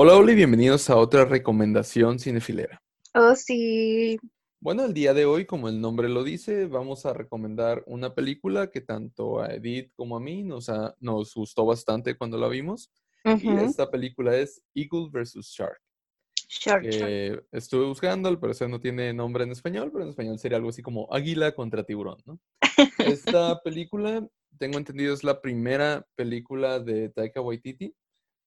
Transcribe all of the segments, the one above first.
Hola, hola y bienvenidos a otra recomendación cinefilera. Oh, sí. Bueno, el día de hoy, como el nombre lo dice, vamos a recomendar una película que tanto a Edith como a mí nos, ha- nos gustó bastante cuando la vimos. Y esta película es Eagle vs. Shark. Shark, shark. estuve buscando, al parecer no tiene nombre en español, pero en español sería algo así como Águila contra Tiburón, ¿no? Esta película, tengo entendido, es la primera película de Taika Waititi.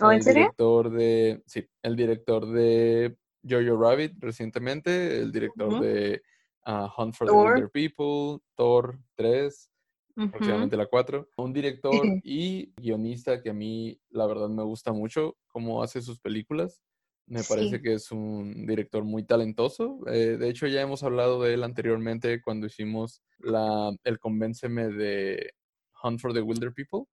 ¿Oh, en el serio? director de, sí, el director de Jojo Rabbit recientemente, el director de ah, Hunt for the. Wilder People, Thor 3, Ujú. aproximadamente la 4. Un director y guionista que a mí, la verdad, me gusta mucho cómo hace sus películas. Me parece Sí. que es un director muy talentoso. Eh, de hecho, ya hemos hablado de él anteriormente cuando hicimos la, el Convénceme de Hunt for the Wilder People.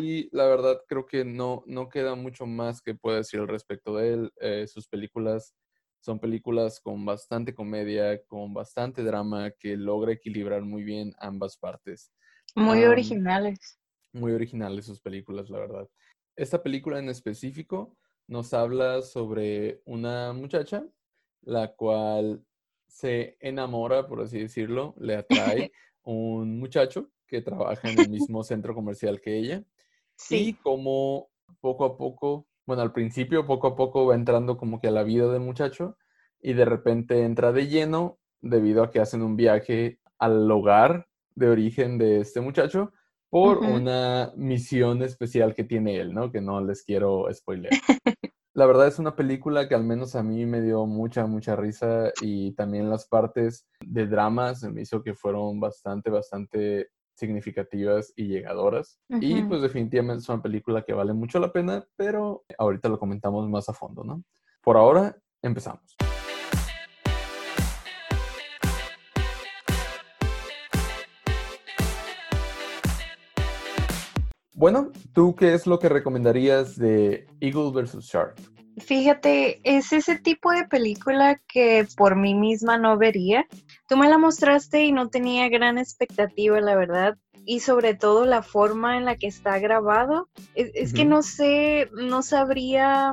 Y la verdad creo que no, no queda mucho más que pueda decir al respecto de él. Eh, sus películas son películas con bastante comedia, con bastante drama, que logra equilibrar muy bien ambas partes. Muy originales. Muy originales sus películas, la verdad. Esta película en específico nos habla sobre una muchacha, la cual se enamora, por así decirlo, le atrae un muchacho que trabaja en el mismo centro comercial que ella y Sí. como poco a poco, bueno, al principio poco a poco va entrando como que a la vida del muchacho y de repente entra de lleno debido a que hacen un viaje al hogar de origen de este muchacho por Ujú. una misión especial que tiene él, ¿no? Que no les quiero spoilear. La verdad es una película que al menos a mí me dio mucha, mucha risa y también las partes de drama se me hizo que fueron bastante, bastante significativas y llegadoras. Y Ujú. pues definitivamente es una película que vale mucho la pena, pero ahorita lo comentamos más a fondo, ¿no? Por ahora, empezamos. Bueno, ¿tú qué es lo que recomendarías de Eagle vs. Shark? Fíjate, es ese tipo de película que por mí misma no vería. Tú me la mostraste y no tenía gran expectativa, la verdad. Y sobre todo la forma en la que está grabado. Es, es que no sé, no sabría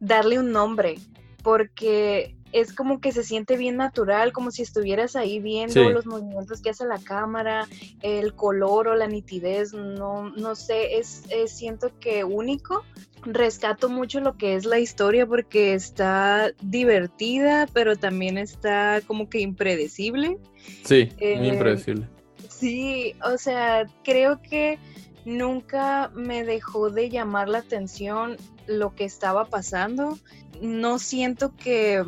darle un nombre, porque es como que se siente bien natural, como si estuvieras ahí viendo Sí. los movimientos que hace la cámara, el color o la nitidez, no, no sé, es, es siento que único rescato mucho lo que es la historia porque está divertida, pero también está como que impredecible. Sí, muy Eh, impredecible. Sí, o sea, creo que nunca me dejó de llamar la atención lo que estaba pasando. No siento que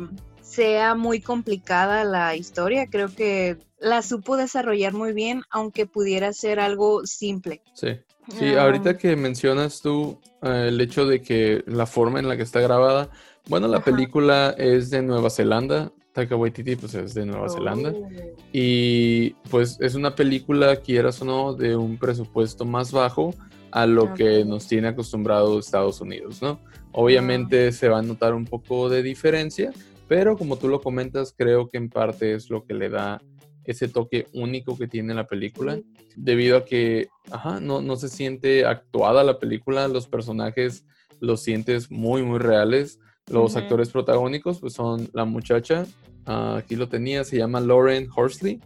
sea muy complicada la historia, creo que la supo desarrollar muy bien, aunque pudiera ser algo simple. Sí. Sí, ahorita Ah, que mencionas tú eh, el hecho de que la forma en la que está grabada, bueno, la Ajá. película es de Nueva Zelanda, Taika Waititi pues es de Nueva Zelanda Oh. y pues es una película, quieras o no, de un presupuesto más bajo a lo que nos tiene acostumbrado Estados Unidos, ¿no? Obviamente se va a notar un poco de diferencia, pero como tú lo comentas, creo que en parte es lo que le da ese toque único que tiene la película debido a que ajá, no, no se siente actuada la película, los personajes los sientes muy, muy reales. Los actores protagónicos pues son la muchacha, ah, aquí lo tenía, se llama Lauren Horsley,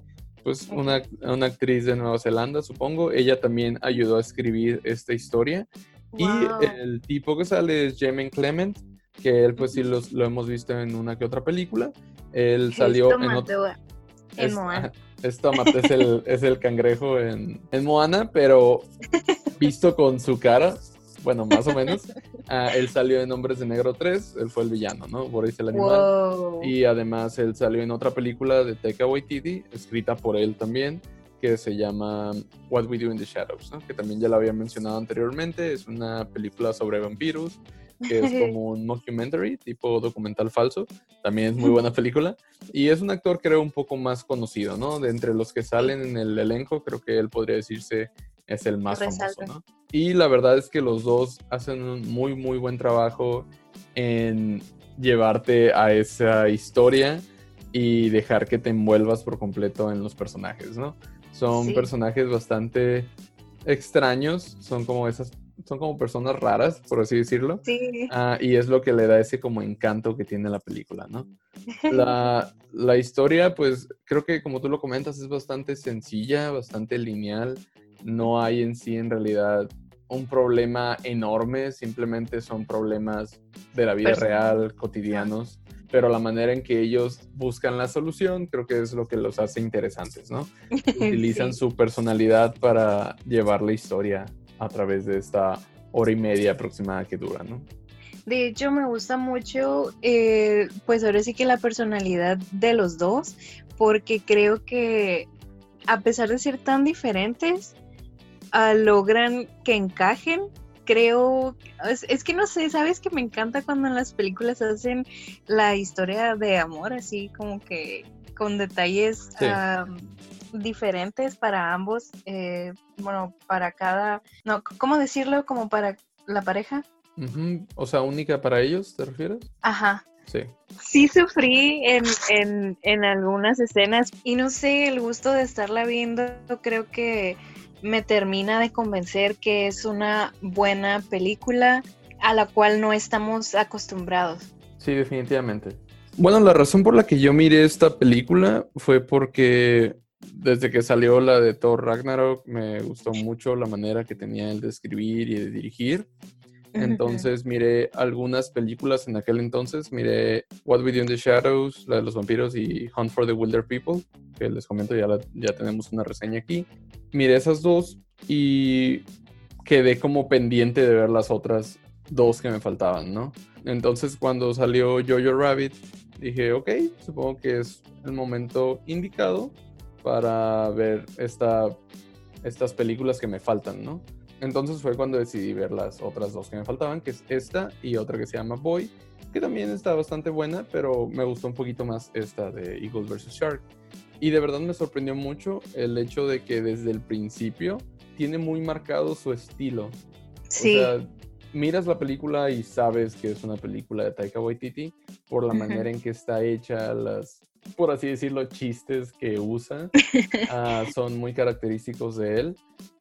pues una, una actriz de Nueva Zelanda, supongo. Ella también ayudó a escribir esta historia. Wow. Y el tipo que sale es Jamin Clement, que él pues sí los- lo hemos visto en una que otra película. Él salió en otro... en Es, Moana. es Tomate, es el, es el cangrejo en, en Moana, pero visto con su cara, bueno, más o menos. Ah, él salió en Hombres de Negro 3, él fue el villano, ¿no? Boris el animal. Wow. Y además él salió en otra película de Taika Waititi, escrita por él también, que se llama What We Do in the Shadows, ¿no? Que también ya lo había mencionado anteriormente, es una película sobre vampiros, que es como un mockumentary, tipo documental falso. También es muy buena película. Y es un actor, creo, un poco más conocido, ¿no? De entre los que salen en el elenco, creo que él podría decirse es el más famoso, Resalta. ¿no? Y la verdad es que los dos hacen un muy, muy buen trabajo en llevarte a esa historia y dejar que te envuelvas por completo en los personajes, ¿no? Son Sí. personajes bastante extraños, son como esas son como personas raras, por así decirlo. Sí. Ah, y es lo que le da ese como encanto que tiene la película, ¿no? La, la historia, pues creo que como tú lo comentas, es bastante sencilla, bastante lineal. No hay en sí en realidad un problema enorme, simplemente son problemas de la vida real, cotidianos, pero la manera en que ellos buscan la solución creo que es lo que los hace interesantes, ¿no? Utilizan Sí. su personalidad para llevar la historia a través de esta hora y media aproximada que dura, ¿no? De hecho, me gusta mucho, eh, pues ahora sí que la personalidad de los dos, porque creo que a pesar de ser tan diferentes, ah, logran que encajen. Creo, es, es que no sé, sabes que me encanta cuando en las películas hacen la historia de amor, así como que con detalles Sí. ah, diferentes para ambos, eh, bueno, para cada, no, ¿cómo decirlo? Como para la pareja. O sea, única para ellos, ¿te refieres? Ajá. Sí. Sí sufrí en, en, en algunas escenas y no sé, el gusto de estarla viendo creo que me termina de convencer que es una buena película a la cual no estamos acostumbrados. Sí, definitivamente. Bueno, la razón por la que yo miré esta película fue porque desde que salió la de Thor Ragnarok me gustó mucho la manera que tenía él de escribir y de dirigir. Entonces miré algunas películas en aquel entonces. Miré What We Do in the Shadows, la de los vampiros y Hunt for the Wilder People, que les comento, ya, la- ya tenemos una reseña aquí. Miré esas dos y quedé como pendiente de ver las otras dos que me faltaban, ¿no? Entonces cuando salió Jojo Rabbit, dije, ok, supongo que es el momento indicado para ver esta, estas películas que me faltan, ¿no? Entonces fue cuando decidí ver las otras dos que me faltaban, que es esta y otra que se llama Boy, que también está bastante buena, pero me gustó un poquito más esta de Eagles vs. Shark. Y de verdad me sorprendió mucho el hecho de que desde el principio tiene muy marcado su estilo. Sí, O sea, miras la película y sabes que es una película de Taika Waititi por la manera en que está hecha, las, por así decirlo, chistes que usa, ah, son muy característicos de él.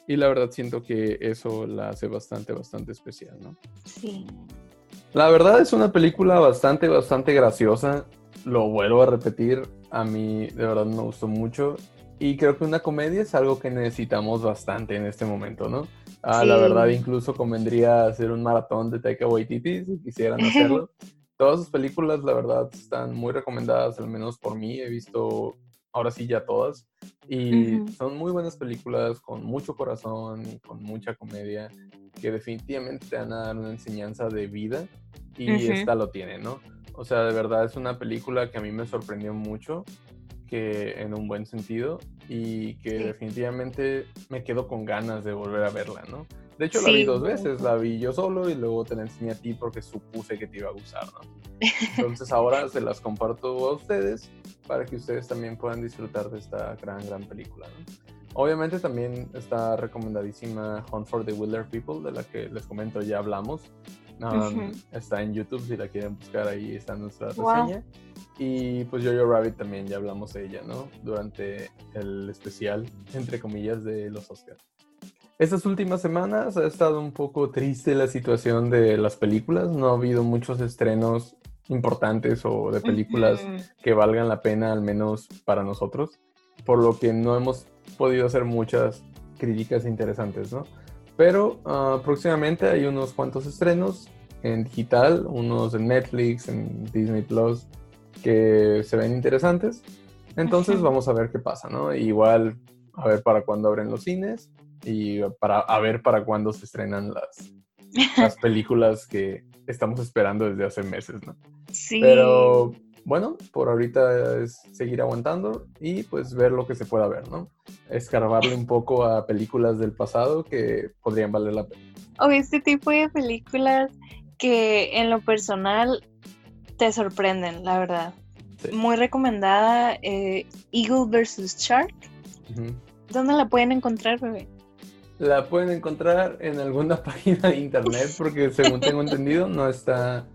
Y la verdad siento que eso la hace bastante, bastante especial, ¿no? sí. La verdad es una película bastante, bastante graciosa. Lo vuelvo a repetir, a mí de verdad me gustó mucho. Y creo que una comedia es algo que necesitamos bastante en este momento, ¿no? Ah, La Sí. verdad incluso convendría hacer un maratón de Taika Waititi si quisieran hacerlo. Todas sus películas, la verdad, están muy recomendadas, al menos por mí. He visto ahora sí ya todas. Y Ujú. son muy buenas películas con mucho corazón y con mucha comedia que definitivamente te van a dar una enseñanza de vida y Ujú. esta lo tiene, ¿no? O sea, de verdad es una película que a mí me sorprendió mucho, que en un buen sentido y que Sí. definitivamente me quedo con ganas de volver a verla, ¿no? De hecho, la vi Sí. dos veces, la vi yo solo y luego te la enseñé a ti porque supuse que te iba a gustar, ¿no? Entonces ahora se las comparto a ustedes para que ustedes también puedan disfrutar de esta gran, gran película, ¿no? Obviamente también está recomendadísima Hunt for the Wilder People, de la que les comento ya hablamos. Um, Ujú. Está en YouTube, si la quieren buscar ahí está nuestra Wow. Y pues Jojo Rabbit también ya hablamos de ella, ¿no? Durante el especial, entre comillas, de los Oscars. Estas últimas semanas ha estado un poco triste la situación de las películas. No ha habido muchos estrenos importantes o de películas que valgan la pena, al menos para nosotros, por lo que no hemos podido hacer muchas críticas interesantes, ¿no? Pero ah, próximamente hay unos cuantos estrenos en digital, unos en Netflix, en Disney Plus, que se ven interesantes. Entonces vamos a ver qué pasa, ¿no? Igual a ver para cuándo abren los cines y para, a ver para cuándo se estrenan las, las películas que estamos esperando desde hace meses, ¿no? Sí. Pero bueno, por ahorita es seguir aguantando y pues ver lo que se pueda ver, ¿no? Escarbarle un poco a películas del pasado que podrían valer la pena. O este tipo de películas que en lo personal te sorprenden, la verdad. Sí. Muy recomendada, eh, Eagle vs. Shark. ¿Dónde la pueden encontrar, bebé? La pueden encontrar en alguna página de internet porque según tengo entendido no está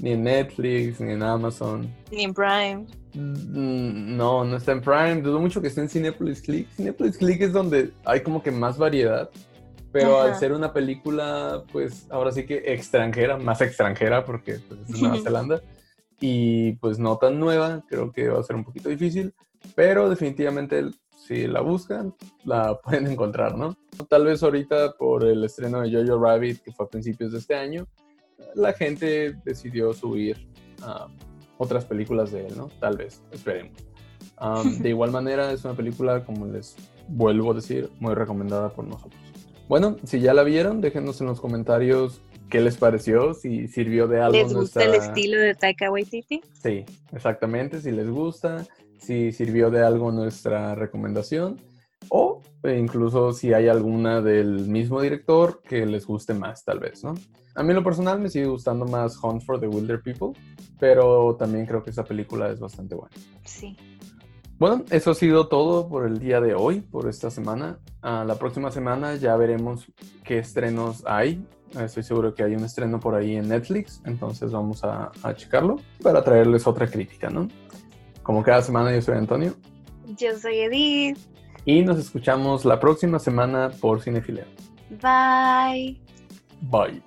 ni en Netflix ni en Amazon. Ni en Prime. Mm, No, no está en Prime. Dudo mucho que esté en Cinepolis Click. Cinepolis Click es donde hay como que más variedad. Pero al Ajá. ser una película, pues ahora sí que extranjera, más extranjera porque pues, es Nueva Zelanda, y pues no tan nueva, creo que va a ser un poquito difícil, pero definitivamente si la buscan, la pueden encontrar, ¿no? Tal vez ahorita por el estreno de Jojo Rabbit, que fue a principios de este año, la gente decidió subir a otras películas de él, ¿no? Tal vez, esperemos. Um, de igual manera, es una película, como les vuelvo a decir, muy recomendada por nosotros. Bueno, si ya la vieron, déjenos en los comentarios qué les pareció, si sirvió de algo. ¿Les gusta el nuestra- estilo de Taika Waititi? Sí, exactamente, si les gusta, si sirvió de algo nuestra recomendación o e incluso si hay alguna del mismo director que les guste más, tal vez, ¿no? A mí en lo personal me sigue gustando más Hunt for the Wilder People, pero también creo que esa película es bastante buena. Sí. Bueno, eso ha sido todo por el día de hoy, por esta semana. Ah, la próxima semana ya veremos qué estrenos hay. Estoy seguro que hay un estreno por ahí en Netflix, entonces vamos a, a checarlo para traerles otra crítica, ¿no? Como cada semana, yo soy Antonio Yo soy Edith. y nos escuchamos la próxima semana por Cinefileo. Bye. Bye.